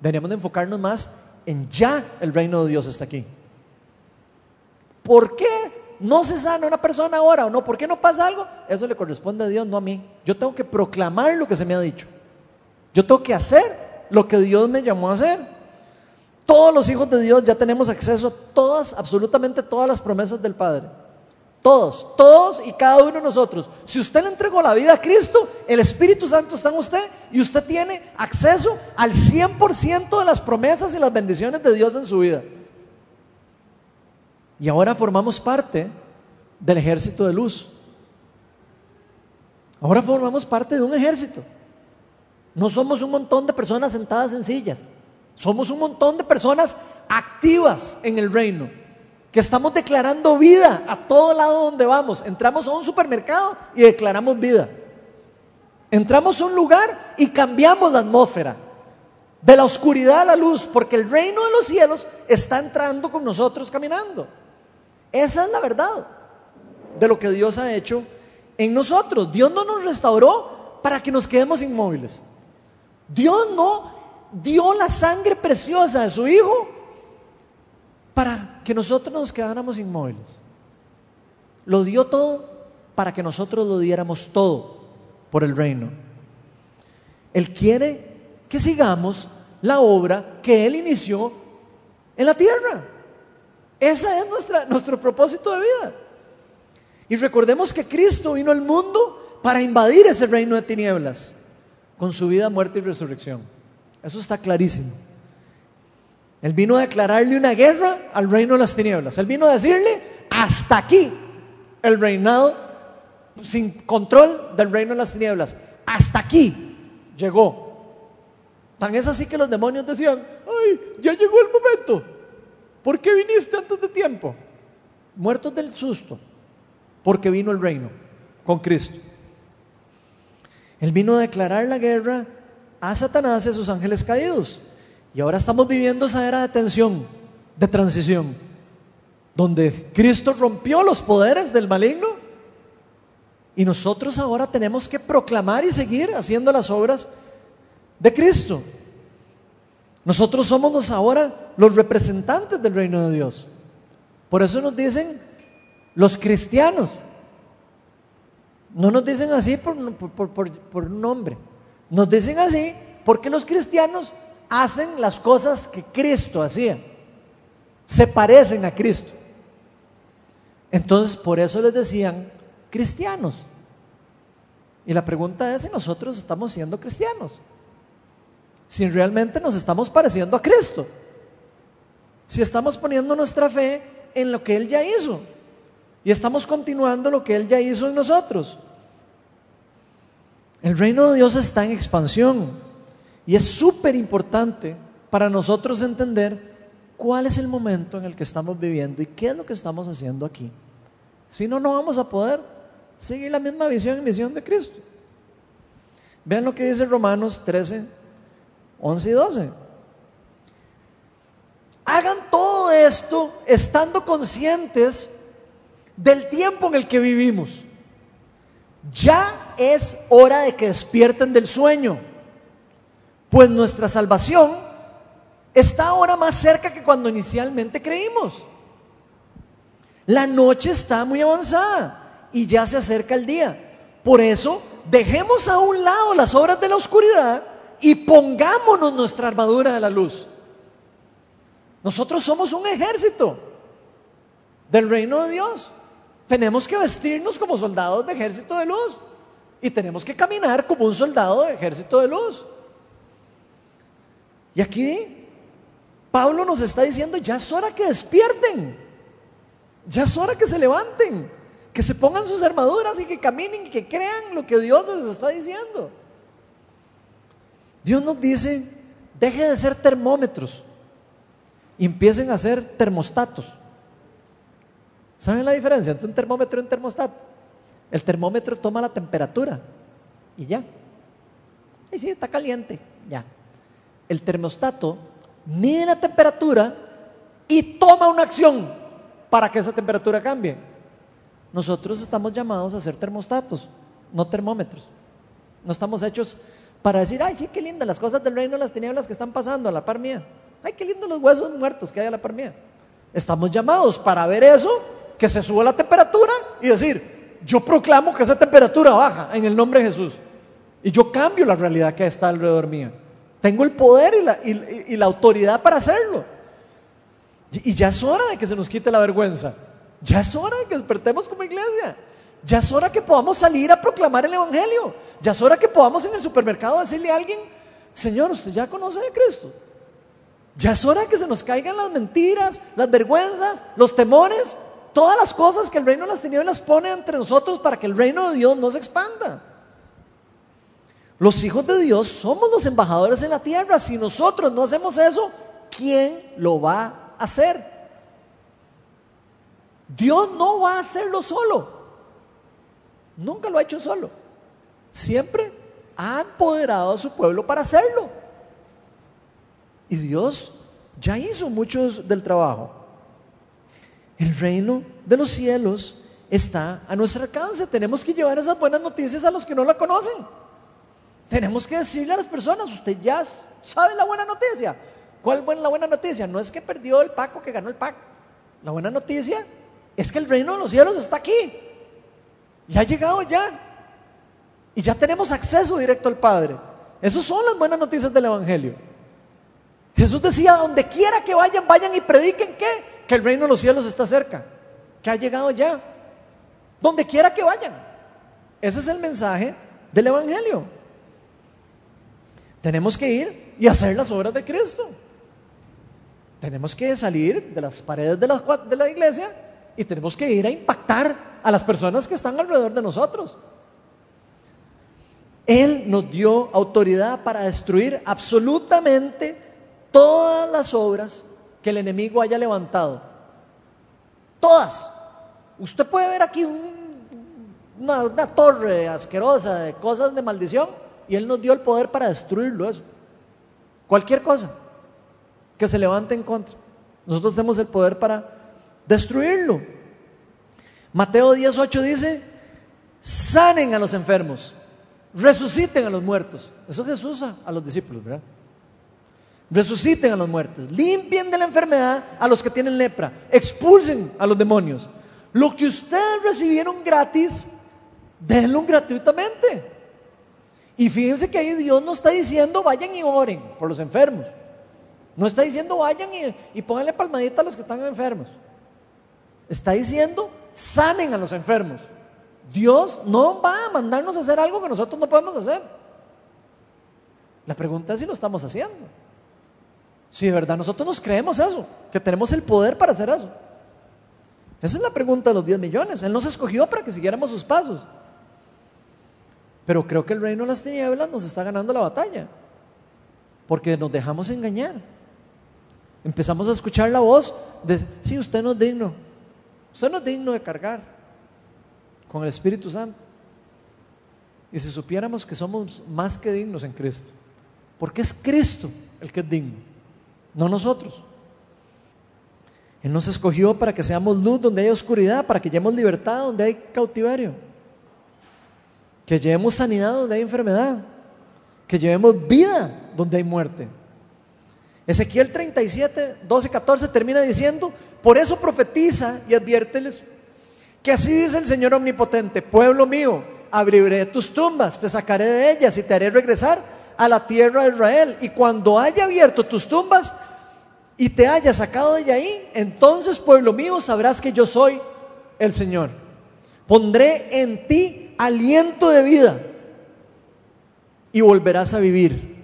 Deberíamos de enfocarnos más en ya el reino de Dios está aquí. ¿Por qué no se sana una persona ahora o no? ¿Por qué no pasa algo? Eso le corresponde a Dios, no a mí. Yo tengo que proclamar lo que se me ha dicho. Yo tengo que hacer lo que Dios me llamó a hacer. Todos los hijos de Dios ya tenemos acceso a todas, absolutamente todas las promesas del Padre. Todos, todos y cada uno de nosotros. Si usted le entregó la vida a Cristo, el Espíritu Santo está en usted y usted tiene acceso al 100% de las promesas y las bendiciones de Dios en su vida. Y ahora formamos parte del ejército de luz. Ahora formamos parte de un ejército. No somos un montón de personas sentadas en sillas. Somos un montón de personas activas en el reino, que estamos declarando vida a todo lado donde vamos. Entramos a un supermercado y declaramos vida. Entramos a un lugar y cambiamos la atmósfera. De la oscuridad a la luz, porque el reino de los cielos está entrando con nosotros caminando. Esa es la verdad de lo que Dios ha hecho en nosotros. Dios no nos restauró para que nos quedemos inmóviles. Dios no dio la sangre preciosa de su Hijo para que nosotros nos quedáramos inmóviles. Lo dio todo para que nosotros lo diéramos todo por el reino. Él quiere que sigamos la obra que Él inició en la tierra. Ese es nuestra, nuestro propósito de vida. Y recordemos que Cristo vino al mundo para invadir ese reino de tinieblas con su vida, muerte y resurrección. Eso está clarísimo. Él vino a declararle una guerra al reino de las tinieblas. Él vino a decirle, hasta aquí el reinado sin control del reino de las tinieblas. Hasta aquí llegó. Tan es así que los demonios decían, ay, ya llegó el momento. ¿Por qué viniste antes de tiempo? Muertos del susto, porque vino el reino con Cristo. Él vino a declarar la guerra a Satanás y a sus ángeles caídos. Y ahora estamos viviendo esa era de tensión, de transición, donde Cristo rompió los poderes del maligno y nosotros ahora tenemos que proclamar y seguir haciendo las obras de Cristo. Nosotros somos ahora los representantes del reino de Dios. Por eso nos dicen los cristianos. No nos dicen así por, por, un nombre. Nos dicen así porque los cristianos hacen las cosas que Cristo hacía. Se parecen a Cristo. Entonces, por eso les decían cristianos. Y la pregunta es si nosotros estamos siendo cristianos si realmente nos estamos pareciendo a Cristo. Si estamos poniendo nuestra fe en lo que Él ya hizo y estamos continuando lo que Él ya hizo en nosotros. El reino de Dios está en expansión y es súper importante para nosotros entender cuál es el momento en el que estamos viviendo y qué es lo que estamos haciendo aquí. Si no, no vamos a poder seguir la misma visión y misión de Cristo. Vean lo que dice Romanos 13, 11 y 12. Hagan todo esto estando conscientes del tiempo en el que vivimos. Ya es hora de que despierten del sueño, pues nuestra salvación está ahora más cerca que cuando inicialmente creímos. La noche está muy avanzada y ya se acerca el día. Por eso, dejemos a un lado las obras de la oscuridad y pongámonos nuestra armadura de la luz. Nosotros somos un ejército del reino de Dios. Tenemos que vestirnos como soldados de ejército de luz y tenemos que caminar como un soldado de ejército de luz. Y aquí Pablo nos está diciendo, ya es hora que despierten, ya es hora que se levanten, que se pongan sus armaduras y que caminen y que crean lo que Dios les está diciendo. Dios nos dice, deje de ser termómetros y empiecen a ser termostatos. ¿Saben la diferencia entre un termómetro y un termostato? El termómetro toma la temperatura y ya. Y sí, está caliente, ya. El termostato mide la temperatura y toma una acción para que esa temperatura cambie. Nosotros estamos llamados a ser termostatos, no termómetros. No estamos hechos para decir, ay, sí, qué lindas las cosas del reino de las tinieblas que están pasando a la par mía. Ay, qué lindos los huesos muertos que hay a la par mía. Estamos llamados para ver eso, que se suba la temperatura y decir, yo proclamo que esa temperatura baja en el nombre de Jesús. Y yo cambio la realidad que está alrededor mía. Tengo el poder y la, y la autoridad para hacerlo. Y ya es hora de que se nos quite la vergüenza. Ya es hora de que despertemos como iglesia. Ya es hora que podamos salir a proclamar el Evangelio. Ya es hora que podamos en el supermercado decirle a alguien, Señor, usted ya conoce de Cristo. Ya es hora que se nos caigan las mentiras, las vergüenzas, los temores todas las cosas que el reino de las tinieblas pone entre nosotros para que el reino de Dios no se expanda. Los hijos de Dios somos los embajadores en la tierra. Si nosotros no hacemos eso, ¿quién lo va a hacer? Dios no va a hacerlo solo. Nunca lo ha hecho solo. Siempre ha empoderado a su pueblo para hacerlo. Y Dios ya hizo muchos del trabajo. El reino de los cielos está a nuestro alcance. Tenemos que llevar esas buenas noticias a los que no la conocen. Tenemos que decirle a las personas, usted ya sabe la buena noticia. ¿Cuál es la buena noticia? No es que perdió el Paco, que ganó el Paco. La buena noticia es que el reino de los cielos está aquí. Y ha llegado ya. Y ya tenemos acceso directo al Padre. Esas son las buenas noticias del Evangelio. Jesús decía, donde quiera que vayan, vayan y prediquen qué? Que el reino de los cielos está cerca, que ha llegado ya. Donde quiera que vayan. Ese es el mensaje del Evangelio. Tenemos que ir y hacer las obras de Cristo. Tenemos que salir de las paredes de la iglesia y tenemos que ir a impactar a las personas que están alrededor de nosotros. Él nos dio autoridad para destruir absolutamente todas las obras que el enemigo haya levantado. Todas. Usted puede ver aquí una, una, torre asquerosa de cosas de maldición y Él nos dio el poder para destruirlo eso. Cualquier cosa que se levante en contra. Nosotros tenemos el poder para destruirlo. Mateo 18 dice, sanen a los enfermos, resuciten a los muertos. Eso Jesús a, a los discípulos, ¿verdad? Resuciten a los muertos, limpien de la enfermedad a los que tienen lepra, expulsen a los demonios. Lo que ustedes recibieron gratis, denlo gratuitamente. Y fíjense que ahí Dios no está diciendo vayan y oren por los enfermos. No está diciendo vayan y, y pónganle palmadita a los que están enfermos. Está diciendo sanen a los enfermos. Dios no va a mandarnos a hacer algo que nosotros no podemos hacer. La pregunta es si lo estamos haciendo. Si de verdad nosotros nos creemos eso, que tenemos el poder para hacer eso. Esa es la pregunta de los 10 millones. Él nos escogió para que siguiéramos sus pasos. Pero creo que el reino de las tinieblas nos está ganando la batalla. Porque nos dejamos engañar. Empezamos a escuchar la voz de, sí, usted no es digno. Usted no es digno de cargar con el Espíritu Santo. Y si supiéramos que somos más que dignos en Cristo, porque es Cristo el que es digno, no nosotros. Él nos escogió para que seamos luz donde hay oscuridad, para que llevemos libertad donde hay cautiverio, que llevemos sanidad donde hay enfermedad, que llevemos vida donde hay muerte. Ezequiel 37, 12, 14 termina diciendo, por eso profetiza y adviérteles que así dice el Señor Omnipotente, pueblo mío, abriré tus tumbas, te sacaré de ellas y te haré regresar a la tierra de Israel. Y cuando haya abierto tus tumbas y te haya sacado de ahí, entonces, pueblo mío, sabrás que yo soy el Señor. Pondré en ti aliento de vida y volverás a vivir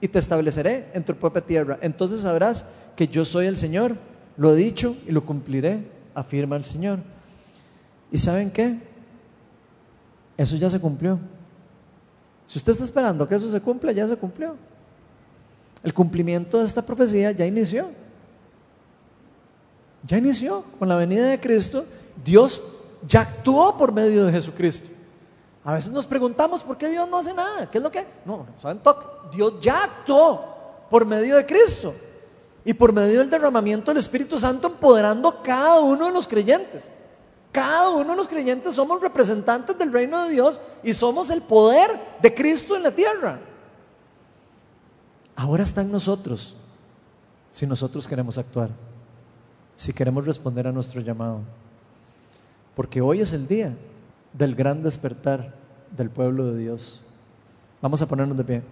y te estableceré en tu propia tierra. Entonces sabrás que yo soy el Señor, lo he dicho y lo cumpliré, afirma el Señor. ¿Y saben qué? Eso ya se cumplió. Si usted está esperando que eso se cumpla, ya se cumplió. El cumplimiento de esta profecía ya inició. Ya inició con la venida de Cristo. Dios ya actuó por medio de Jesucristo. A veces nos preguntamos por qué Dios no hace nada. ¿Qué es lo que? No, ¿saben? Dios ya actuó por medio de Cristo y por medio del derramamiento del Espíritu Santo empoderando cada uno de los creyentes. Cada uno de los creyentes somos representantes del reino de Dios y somos el poder de Cristo en la tierra. Ahora está en nosotros si nosotros queremos actuar, si queremos responder a nuestro llamado. Porque hoy es el día del gran despertar del pueblo de Dios. Vamos a ponernos de pie.